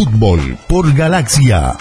Fútbol por Galaxia.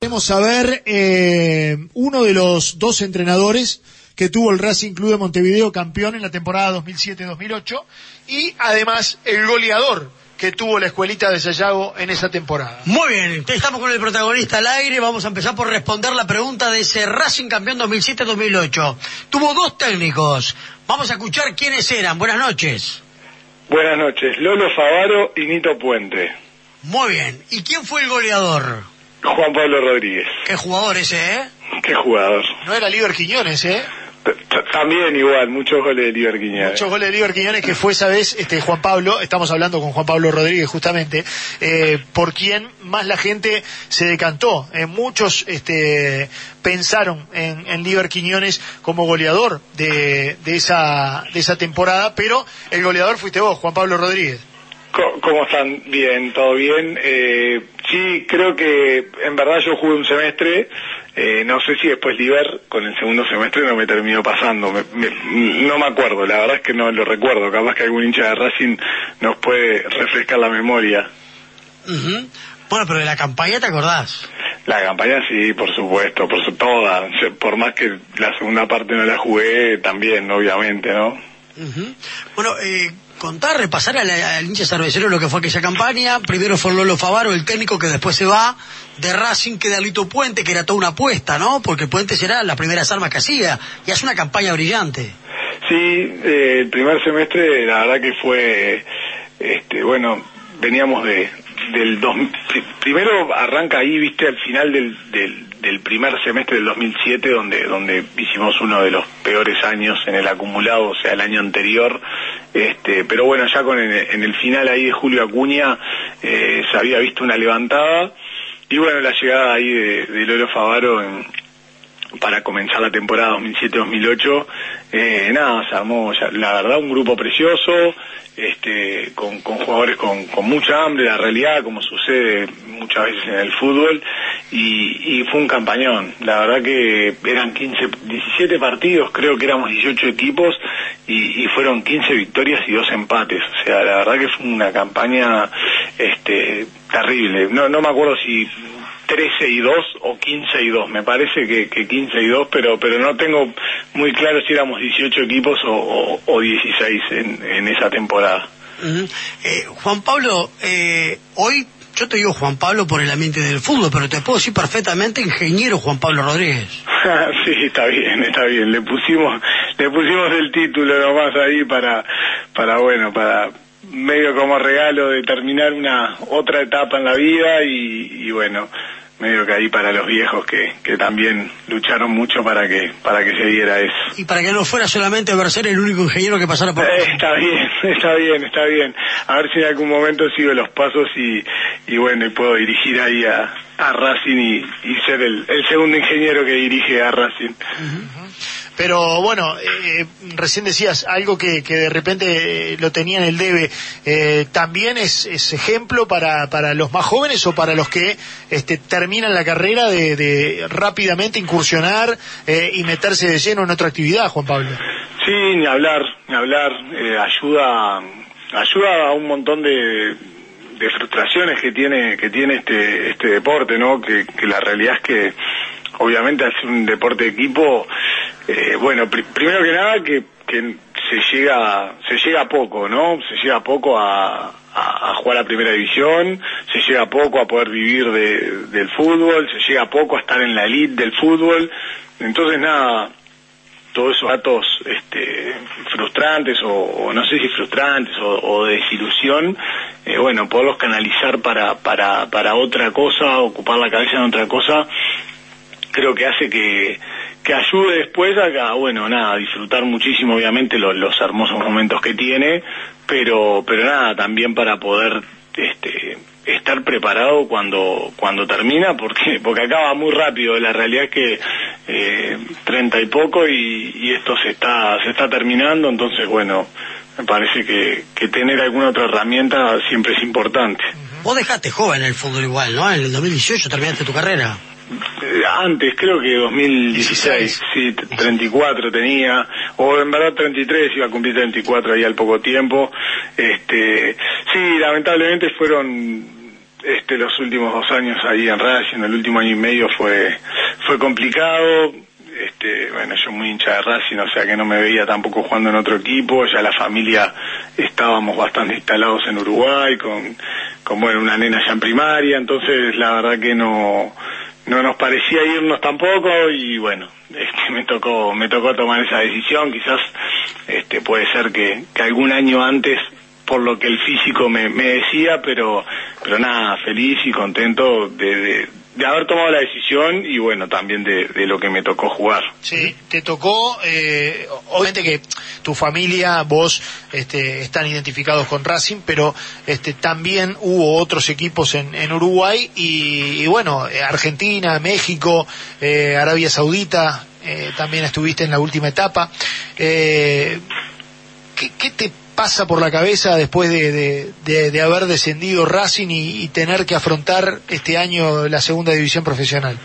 Queremos saber eh, uno de los dos entrenadores que tuvo el Racing Club de Montevideo campeón en la temporada 2007-2008 y además el goleador que tuvo la escuelita de Sayago en esa temporada. Muy bien, estamos con el protagonista al aire. Vamos a empezar por responder la pregunta de ese Racing campeón 2007-2008. Tuvo dos técnicos. Vamos a escuchar quiénes eran. Buenas noches. Buenas noches, Lolo Favaro y Nito Puente. Muy bien. ¿Y quién fue el goleador? Juan Pablo Rodríguez. Qué jugador ese, ¿eh? Qué jugador. No era Liber Quiñones, ¿eh? También igual, muchos goles de Liber Quiñones. Muchos goles de Liber Quiñones que fue esa vez este, Juan Pablo, estamos hablando con Juan Pablo Rodríguez justamente, eh, por quien más la gente se decantó. Eh, muchos este, pensaron en, en Liber Quiñones como goleador de, de, esa, de esa temporada, pero el goleador fuiste vos, Juan Pablo Rodríguez. ¿Cómo están? Bien, todo bien. Eh, sí, creo que en verdad yo jugué un semestre. eh, no sé si después Liber con el segundo semestre no me terminó pasando. Me- me- no me acuerdo, la verdad es que no lo recuerdo. Capaz que algún hincha de Racing nos puede refrescar la memoria. Bueno, pero de la campaña te acordás. La campaña sí, por supuesto, por su toda. Por más que la segunda parte no la jugué, también, obviamente, ¿no? Ujú. Bueno, eh, contar, repasar al, al hincha cervecero lo que fue aquella campaña. Primero fue Lolo Favaro, el técnico que después se va. De Racing queda Lito Puente, que era toda una apuesta, ¿no? Porque Puente será las primeras armas que hacía. Y hace una campaña brillante. Sí, eh, el primer semestre, la verdad que fue, este, bueno, veníamos de del dos, pri- primero arranca ahí, viste, al final del, del, del primer semestre del 2007, donde donde hicimos uno de los peores años en el acumulado, o sea, el año anterior, este, pero bueno, ya con el, en el final ahí de Julio Acuña eh, se había visto una levantada y bueno, la llegada ahí de, de Lolo Favaro en, para comenzar la temporada 2007-2008, eh, nada, se armó, la verdad, un grupo precioso, este, con, con jugadores con, con mucha hambre, la realidad, como sucede muchas veces en el fútbol, y, y fue un campañón. La verdad que eran 15, 17 partidos, creo que éramos 18 equipos, y, y fueron 15 victorias y dos empates. O sea, la verdad que fue una campaña este, terrible. No, no me acuerdo si 13 y 2 o 15 y 2. Me parece que, que 15 y 2, pero, pero no tengo muy claro si éramos 18 equipos o, o, o 16 en, en esa temporada. Eh, Juan Pablo, eh, hoy yo te digo Juan Pablo por el ambiente del fútbol, pero te puedo decir perfectamente ingeniero Juan Pablo Rodríguez. sí, está bien, está bien. Le pusimos, le pusimos el título nomás ahí para, para bueno, para medio como regalo de terminar una otra etapa en la vida y, y bueno, medio que ahí para los viejos que, que también lucharon mucho para que, para que se diera eso. Y para que no fuera solamente ver ser el único ingeniero que pasara por... Eh, está bien, está bien, está bien. A ver si en algún momento sigo los pasos y, y bueno, y puedo dirigir ahí a, a Racing y, y ser el, el segundo ingeniero que dirige a Racing. Pero bueno, eh, recién decías algo que, que de repente eh, lo tenía en el debe. Eh, ¿También es, es ejemplo para, para los más jóvenes o para los que este, terminan la carrera de, de rápidamente incursionar eh, y meterse de lleno en otra actividad, Juan Pablo? Sí, ni hablar, ni hablar. eh, ayuda, ayuda a un montón de, de frustraciones que tiene, que tiene este, este deporte, ¿no? Que, la realidad es que, obviamente, ser un deporte de equipo, eh, bueno, pri- primero que nada que, se llega, se llega poco, ¿no? Se llega poco a, jugar a primera división, se llega poco a poder vivir de- del fútbol, se llega poco a estar en la elite del fútbol. Entonces, nada, todos esos datos este, frustrantes o, no sé si frustrantes o, o de desilusión, eh, bueno, poderlos canalizar para, para, para otra cosa, ocupar la cabeza en otra cosa, creo que hace que, que ayude después a, a, bueno, nada, disfrutar muchísimo obviamente los, hermosos momentos que tiene, pero, pero nada, también para poder este, estar preparado cuando cuando termina porque porque acaba muy rápido la realidad es que eh, treinta y poco y, y esto se está se está terminando entonces bueno me parece que, que tener alguna otra herramienta siempre es importante Vos dejaste joven el fútbol igual, ¿no? En el 2018 terminaste tu carrera. Eh, antes, creo que 2016, sí, t- 34 tenía, o en verdad 33, iba a cumplir 34 ahí al poco tiempo. Este, Sí, lamentablemente fueron este, los últimos dos años ahí en Racing, el último año y medio fue, fue complicado. Este, bueno, yo muy hincha de Racing, o sea que no me veía tampoco jugando en otro equipo, ya la familia estábamos bastante instalados en Uruguay, con, con bueno, una nena ya en primaria, entonces la verdad que no, no nos parecía irnos tampoco y bueno, este, me tocó, me tocó tomar esa decisión, quizás este, puede ser que, que algún año antes por lo que el físico me, decía, pero, pero nada, feliz y contento de, de haber tomado la decisión y bueno, también de, lo que me tocó jugar. Sí, te tocó, eh, obviamente que tu familia, vos, este, están identificados con Racing, pero este, también hubo otros equipos en, en Uruguay y, y, bueno, Argentina, México, eh, Arabia Saudita, eh, también estuviste en la última etapa. Eh, ¿qué, ¿Qué te pasa por la cabeza después de, de, haber descendido Racing y, y, tener que afrontar este año la segunda división profesional?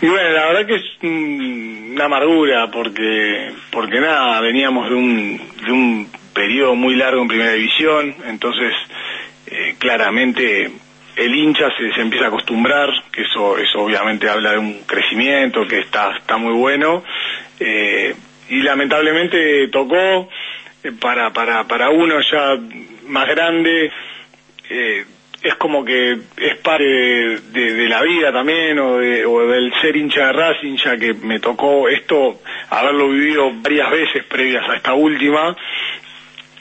Y bueno, la verdad que es una amargura porque, porque nada, veníamos de un, de un periodo muy largo en primera división, entonces eh, claramente el hincha se, se, empieza a acostumbrar, que eso, eso obviamente habla de un crecimiento que está, está muy bueno, eh, y lamentablemente tocó para, para, para uno ya más grande, eh, es como que es parte de, de, de, la vida también, o, de, o del ser hincha de Racing, ya que me tocó esto, haberlo vivido varias veces previas a esta última,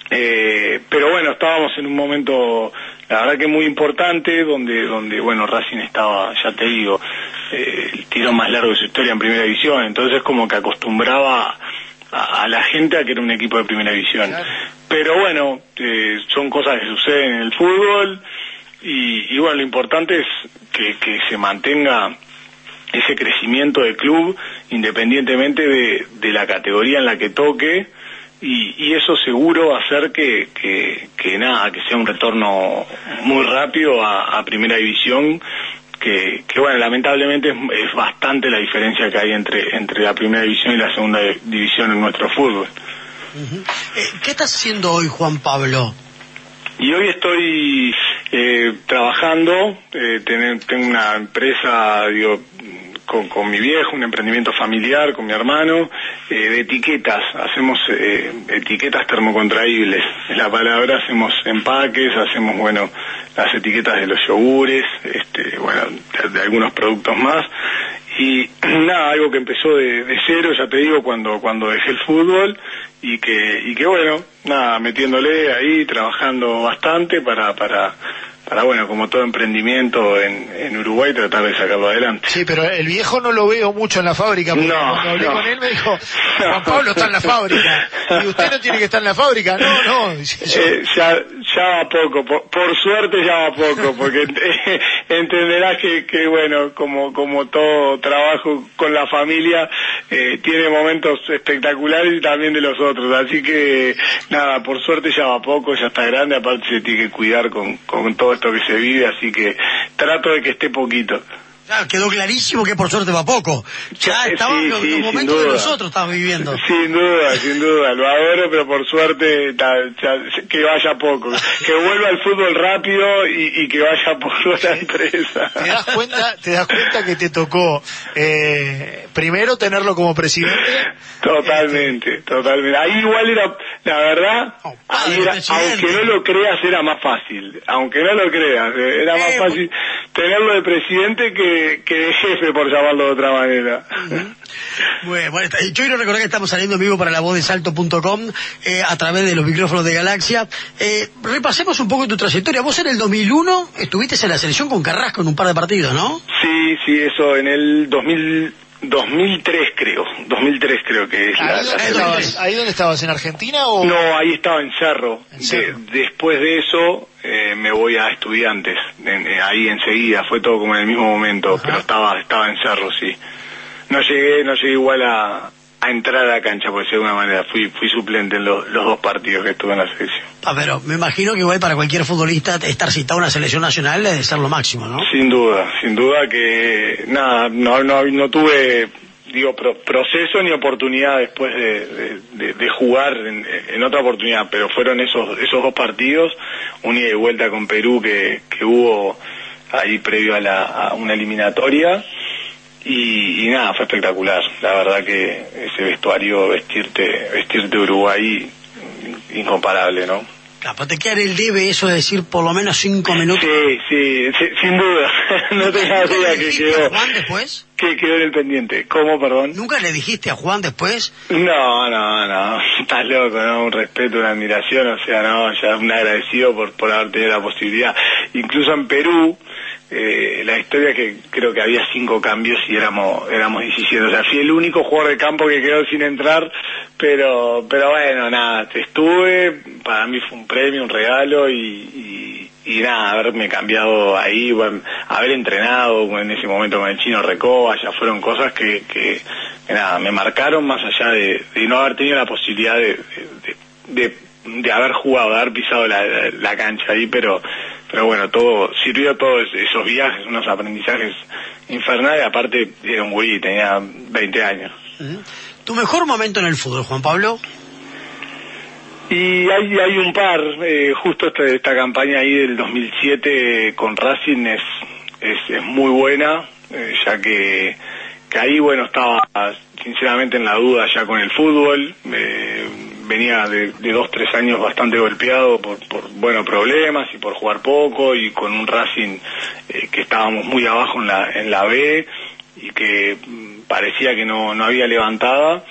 eh, pero bueno, estábamos en un momento, la verdad que muy importante, donde, donde bueno, Racing estaba, ya te digo, eh, el tiro más largo de su historia en primera división, entonces como que acostumbraba a, a, la gente a que era un equipo de primera división. Claro. Pero bueno, eh, son cosas que suceden en el fútbol y, y bueno, lo importante es que, que, se mantenga ese crecimiento del club independientemente de, de la categoría en la que toque y, y eso seguro va a hacer que, que, que, nada, que sea un retorno muy rápido a, a primera división que, que, bueno, lamentablemente es, es, bastante la diferencia que hay entre, entre la primera división y la segunda división en nuestro fútbol. Eh, ¿Qué estás haciendo hoy, Juan Pablo? Y hoy estoy eh, trabajando, eh, ten, tengo una empresa, digo, con, con, mi viejo, un emprendimiento familiar, con mi hermano, eh, de etiquetas. Hacemos eh, etiquetas termocontraíbles. Es la palabra, hacemos empaques, hacemos, bueno, las etiquetas de los yogures, este, bueno, de, algunos productos más. Y nada, algo que empezó de, de, cero, ya te digo, cuando, cuando dejé el fútbol y que, y que bueno, nada, metiéndole ahí, trabajando bastante para, para, para bueno, como todo emprendimiento en, en Uruguay, tratar de sacarlo adelante. Sí, pero el viejo no lo veo mucho en la fábrica, porque no, cuando hablé no. con él me dijo, Juan Pablo está en la fábrica, y usted no tiene que estar en la fábrica, no, no. Eh, ya, ya va poco, por, por, suerte ya va poco, porque entenderás que, que bueno, como, todo trabajo con la familia, eh, tiene momentos espectaculares y también de los otros, así que nada, por suerte ya va poco, ya está grande, aparte se tiene que cuidar con todo esto que se vive, así que trato de que esté poquito. Claro, quedó clarísimo que por suerte va poco. Ya sí, en los, momentos que nosotros estamos viviendo. Sin duda, sin duda, lo adoro, pero por suerte ta, que vaya poco. Que vuelva al fútbol rápido y, y que vaya por la empresa. ¿Te das cuenta, te das cuenta que te tocó eh, primero tenerlo como presidente? Totalmente, este... totalmente. Ahí igual era, la verdad, oh, ahí era, aunque no lo creas, era más fácil. Aunque no lo creas, era más eh, fácil tenerlo de presidente que que, de jefe, por llamarlo de otra manera. Uh -huh. Bueno, bueno, yo quiero recordar que estamos saliendo en vivo para la voz de salto.com eh, a través de los micrófonos de Galaxia. Eh, repasemos un poco tu trayectoria. Vos en el 2001 estuviste en la selección con Carrasco en un par de partidos, ¿no? Sí, sí, eso en el 2000. 2003 creo, 2003 creo que es ¿Ahí, la, donde la estabas, ¿Ahí donde estabas? ¿En Argentina o...? No, ahí estaba en Cerro. ¿En Cerro? De, después de eso eh, me voy a Estudiantes, en, eh, ahí enseguida, fue todo como en el mismo momento, Ajá. pero estaba estaba en Cerro, sí. No llegué, no llegué igual a, a entrar a la cancha, por decirlo de alguna manera. Fui, fui suplente en lo, los dos partidos que estuve en la selección. Ah, pero me imagino que igual para cualquier futbolista estar citado a una selección nacional debe ser lo máximo, ¿no? Sin duda, sin duda que nada, no, no, no tuve digo, proceso ni oportunidad después de, de, jugar en, otra oportunidad, pero fueron esos, esos dos partidos, un ida y vuelta con Perú que, que hubo ahí previo a, la, a una eliminatoria. Y, nada, fue espectacular. La verdad que ese vestuario, vestirte, vestirte Uruguay, incomparable, ¿no? te queda el debe eso de decir por lo menos cinco minutos. Sí, sí, sin duda. no tengas duda que quedó. Juan después? Que quedó en el pendiente. ¿Cómo, perdón? ¿Nunca le dijiste a Juan después? No, no, no. Estás loco, ¿no? Un respeto, una admiración, o sea, no, ya un agradecido por, por haber tenido la posibilidad. Incluso en Perú, eh, la historia que creo que había cinco cambios y éramos éramos 17. O sea, fui el único jugador de campo que quedó sin entrar, pero pero bueno, nada, estuve, para mí fue un premio, un regalo y, y, nada, haberme cambiado ahí, bueno, haber entrenado en ese momento con el chino Recoba, ya fueron cosas que, que, nada, me marcaron más allá de, no haber tenido la posibilidad de, de, haber jugado, de haber pisado la, la cancha ahí, pero pero bueno, todo sirvió todos esos viajes, unos aprendizajes infernales, aparte era un güey, tenía 20 años. ¿Tu mejor momento en el fútbol, Juan Pablo? Y hay, hay un par, eh, justo esta, esta campaña ahí del 2007 con Racing es, es, muy buena, eh, ya que, que ahí, bueno, estaba sinceramente en la duda ya con el fútbol, eh, venía de, dos, tres años bastante golpeado por, por bueno, problemas y por jugar poco y con un Racing eh, que estábamos muy abajo en la, en la B y que mm, parecía que no, no había levantada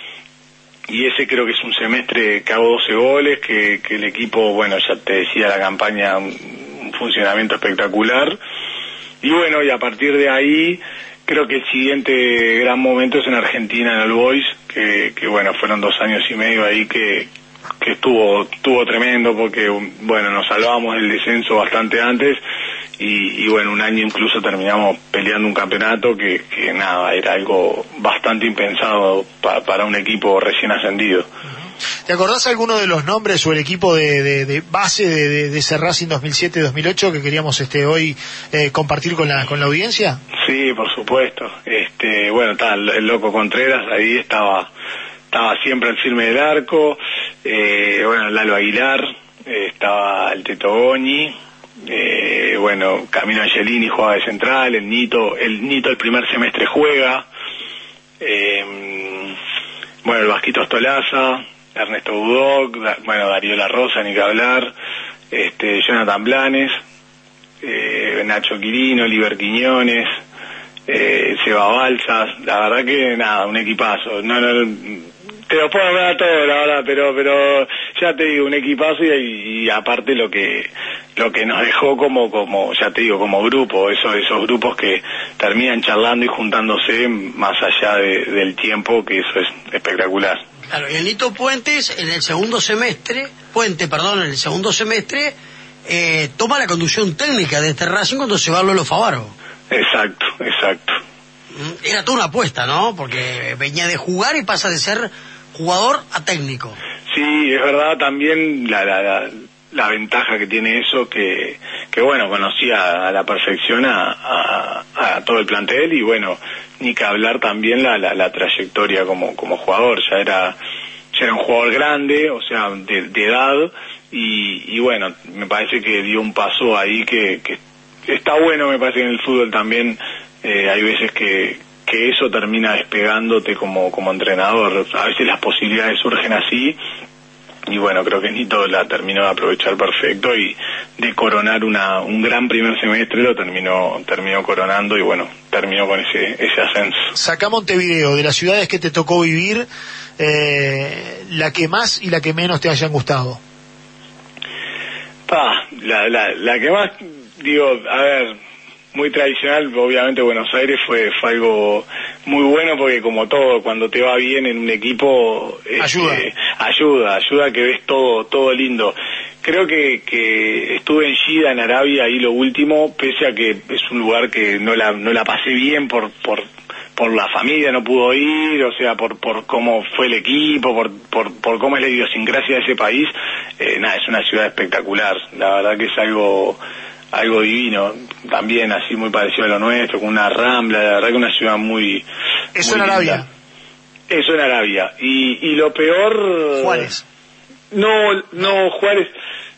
y ese creo que es un semestre que hago 12 goles, que, que el equipo, bueno, ya te decía la campaña, un funcionamiento espectacular. Y bueno, y a partir de ahí, creo que el siguiente gran momento es en Argentina, en el Boys, que, que bueno, fueron dos años y medio ahí que, que estuvo, estuvo tremendo porque, bueno, nos salvamos del descenso bastante antes y, bueno, un año incluso terminamos peleando un campeonato que, que nada, era algo bastante impensado para un equipo recién ascendido. ¿Te acordás alguno de los nombres o el equipo de, de, base de, de, ese Racing 2007-2008 que queríamos este hoy eh, compartir con la, con la audiencia? Sí, por supuesto. Este, bueno, está el, loco Contreras, ahí estaba estaba siempre al firme del arco, eh, bueno, Lalo Aguilar, eh, estaba el Teto Goñi, eh, bueno, Camino Angelini jugaba de central, el Nito, el Nito el primer semestre juega, eh, bueno, el Vasquito Ostolaza, Ernesto Budoc, bueno, Darío La Rosa, ni que hablar, este, Jonathan Blanes, eh, Nacho Quirino, Oliver Quiñones, eh, Seba Balsas, la verdad que nada, un equipazo. No, no, te lo puedo hablar todo, la verdad, pero, pero ya te digo, un equipazo y, aparte lo que, lo que nos dejó como, como, ya te digo, como grupo, esos, esos grupos que terminan charlando y juntándose más allá del tiempo, que eso es espectacular. Claro, y Nito Puentes en el segundo semestre, Puente, perdón, en el segundo semestre, eh, toma la conducción técnica de este Racing cuando se va a Lolo Favaro. Exacto, exacto. Mm, era toda una apuesta, ¿no? Porque venía de jugar y pasa de ser jugador a técnico. Sí, es verdad también la, la, la, ventaja que tiene eso, que, que bueno, conocía a la perfección a, a, todo el plantel y bueno, ni que hablar también la, la, trayectoria como, como jugador, ya era, ya era un jugador grande, o sea, de, edad y, y bueno, me parece que dio un paso ahí que, que está bueno, me parece que en el fútbol también eh, hay veces que, que eso termina despegándote como, como entrenador. A veces las posibilidades surgen así y bueno, creo que Nito la terminó de aprovechar perfecto y de coronar una, un gran primer semestre lo terminó, terminó coronando y bueno, terminó con ese, ese ascenso. Saca Montevideo, de las ciudades que te tocó vivir, eh, la que más y la que menos te hayan gustado. Pa, la, la, la que más, digo, a ver, muy tradicional, obviamente Buenos Aires fue, fue algo muy bueno porque como todo, cuando te va bien en un equipo, este, ayuda, ayuda, ayuda que ves todo, todo lindo. Creo que, que estuve en Shida, en Arabia, ahí lo último, pese a que es un lugar que no la, no la pasé bien por, por, por la familia, no pudo ir, o sea, por, por cómo fue el equipo, por, por, por cómo es la idiosincrasia de ese país, eh, nada, es una ciudad espectacular, la verdad que es algo algo divino, también así muy parecido a lo nuestro, con una rambla, la verdad que una ciudad muy... Eso en Arabia. Eso en Arabia. Y, y lo peor... Juárez. No, no, Juárez...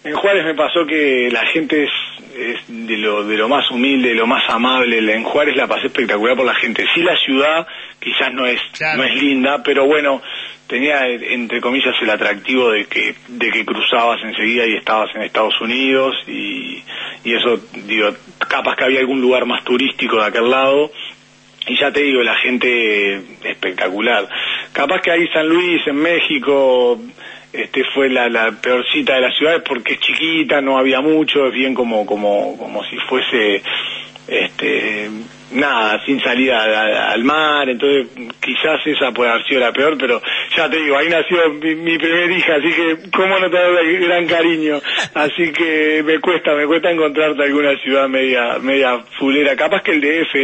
En Juárez me pasó que la gente es, es de lo de lo más humilde, de lo más amable. En Juárez la pasé espectacular por la gente. Sí, la ciudad quizás no es Claro. no es linda, pero bueno, tenía entre comillas el atractivo de que de que cruzabas enseguida y estabas en Estados Unidos y, y eso digo, capaz que había algún lugar más turístico de aquel lado. Y ya te digo, la gente espectacular. Capaz que ahí San Luis, en México, este fue la, la peorcita de las ciudades porque es chiquita, no había mucho, es bien como, como, como si fuese, este, nada, sin salida al mar, entonces quizás esa puede haber sido la peor, pero ya te digo, ahí nació mi, mi primer hija, así que cómo no te da gran cariño, así que me cuesta, me cuesta encontrarte alguna ciudad media, media fulera, capaz que el DF,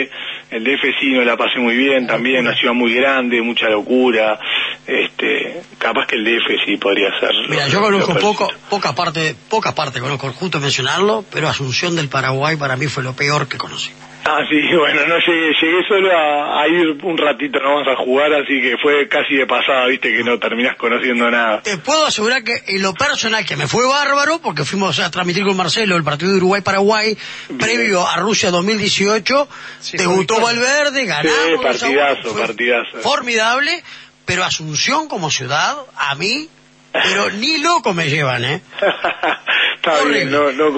el DF sí no la pasé muy bien también, una ciudad muy grande, mucha locura, este, capaz que el DF sí podría ser. lo- Mira, yo conozco poco, poca parte, poca parte conozco, justo mencionarlo, pero Asunción del Paraguay para mí fue lo peor que conocí. Ah, sí, bueno, no llegué, llegué solo a, a ir un ratito nomás a jugar, así que fue casi de pasada, viste, que no terminás conociendo nada. Te puedo asegurar que en lo personal, que me fue bárbaro, porque fuimos a transmitir con Marcelo el partido de Uruguay-Paraguay, previo a Rusia 2018, Sí, debutó fue Valverde, ganamos. Sí, partidazo, fue partidazo. Formidable, pero Asunción como ciudad, a mí, pero ni loco me llevan, ¿eh? Está Horrible. bien, no, no,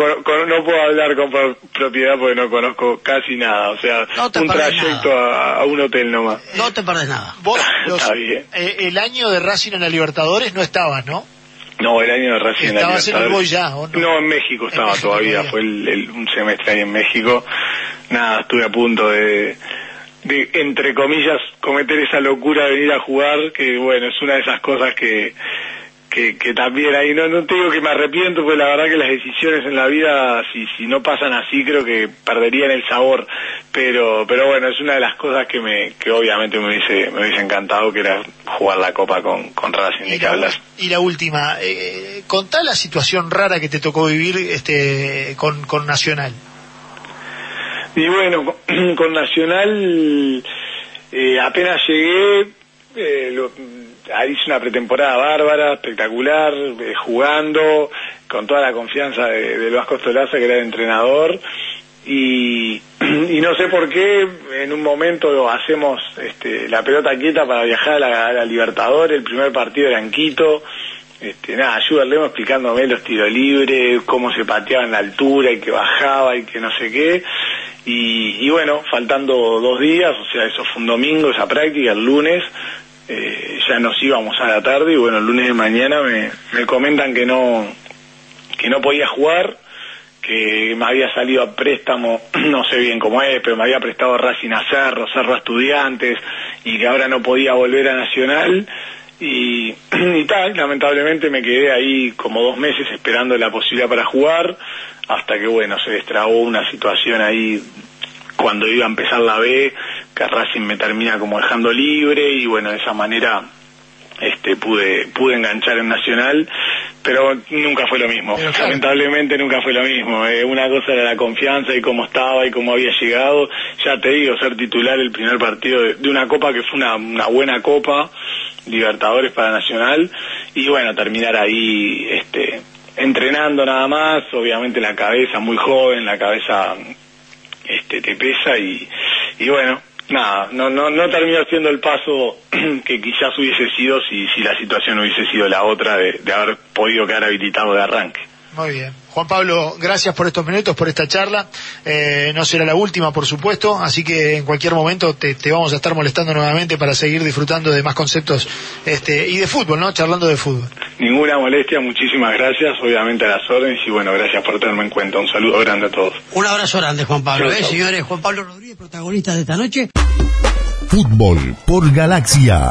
no puedo hablar con pro- propiedad porque no conozco casi nada, o sea, No un trayecto a, a un hotel nomás. No te perdés nada. Vos, los- Está bien. eh, el año de Racing en la Libertadores no estabas, ¿no? No, el año de recién en la Estabas en Libertadores. Uruguay ya, ¿o no? No, en México En estaba México todavía, todavía. fue el, el- un semestre ahí en México. Nada, estuve a punto de, de, entre comillas, cometer esa locura de venir a jugar, que bueno, es una de esas cosas que, que, que también ahí, no, no te digo que me arrepiento, porque la verdad que las decisiones en la vida, si, si no pasan así, creo que perderían el sabor. Pero, pero bueno, es una de las cosas que me, que obviamente me hubiese, me hubiese encantado, que era jugar la copa con, con Racing, Y la, y la última, eh, contá la situación rara que te tocó vivir este, con, con Nacional. Y bueno, con, con Nacional eh, apenas llegué, eh, lo- ahí hice una pretemporada bárbara, espectacular, eh, jugando, con toda la confianza de, del Vasco Stolaza, que era el entrenador, y, y no sé por qué, en un momento hacemos este, la pelota quieta para viajar a la, a Libertadores, el primer partido era en Quito, este, nada, ayuda Lemo explicándome los tiros libres, cómo se pateaba en la altura y que bajaba y que no sé qué. Y, y bueno, faltando dos días, o sea, eso fue un domingo, esa práctica, el lunes, eh, ya nos íbamos a la tarde y bueno, el lunes de mañana me, me comentan que no, que no podía jugar, que me había salido a préstamo, no sé bien cómo es, pero me había prestado Racing a Cerro, a Estudiantes, y que ahora no podía volver a Nacional, y, y tal, lamentablemente me quedé ahí como dos meses esperando la posibilidad para jugar, hasta que bueno, se destrabó una situación ahí cuando iba a empezar la B, que Racing me termina como dejando libre, y bueno, de esa manera este pude pude enganchar en Nacional pero nunca fue lo mismo. Claro. lamentablemente nunca fue lo mismo. Eh, una cosa era la confianza y cómo estaba y cómo había llegado. Ya te digo ser titular el primer partido de, de una copa que fue una, una buena copa Libertadores para Nacional y bueno terminar ahí este entrenando nada más. Obviamente la cabeza muy joven la cabeza este te pesa y, y bueno nada no no no terminó siendo el paso que quizás hubiese sido si si la situación hubiese sido la otra de, de haber podido quedar habilitado de arranque Muy bien. Juan Pablo, gracias por estos minutos, por esta charla. Eh, no será la última, por supuesto, así que en cualquier momento te, te vamos a estar molestando nuevamente para seguir disfrutando de más conceptos este, y de fútbol, ¿no? Charlando de fútbol. ninguna molestia muchísimas gracias obviamente a las órdenes y bueno gracias por tenerme en cuenta un saludo grande a todos Un abrazo grande, Juan Pablo. ¿eh, señores? Juan Pablo Rodríguez, protagonista de esta noche. Fútbol por Galaxia.